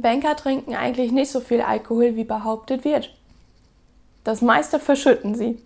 Banker trinken eigentlich nicht so viel Alkohol, wie behauptet wird. Das meiste verschütten sie.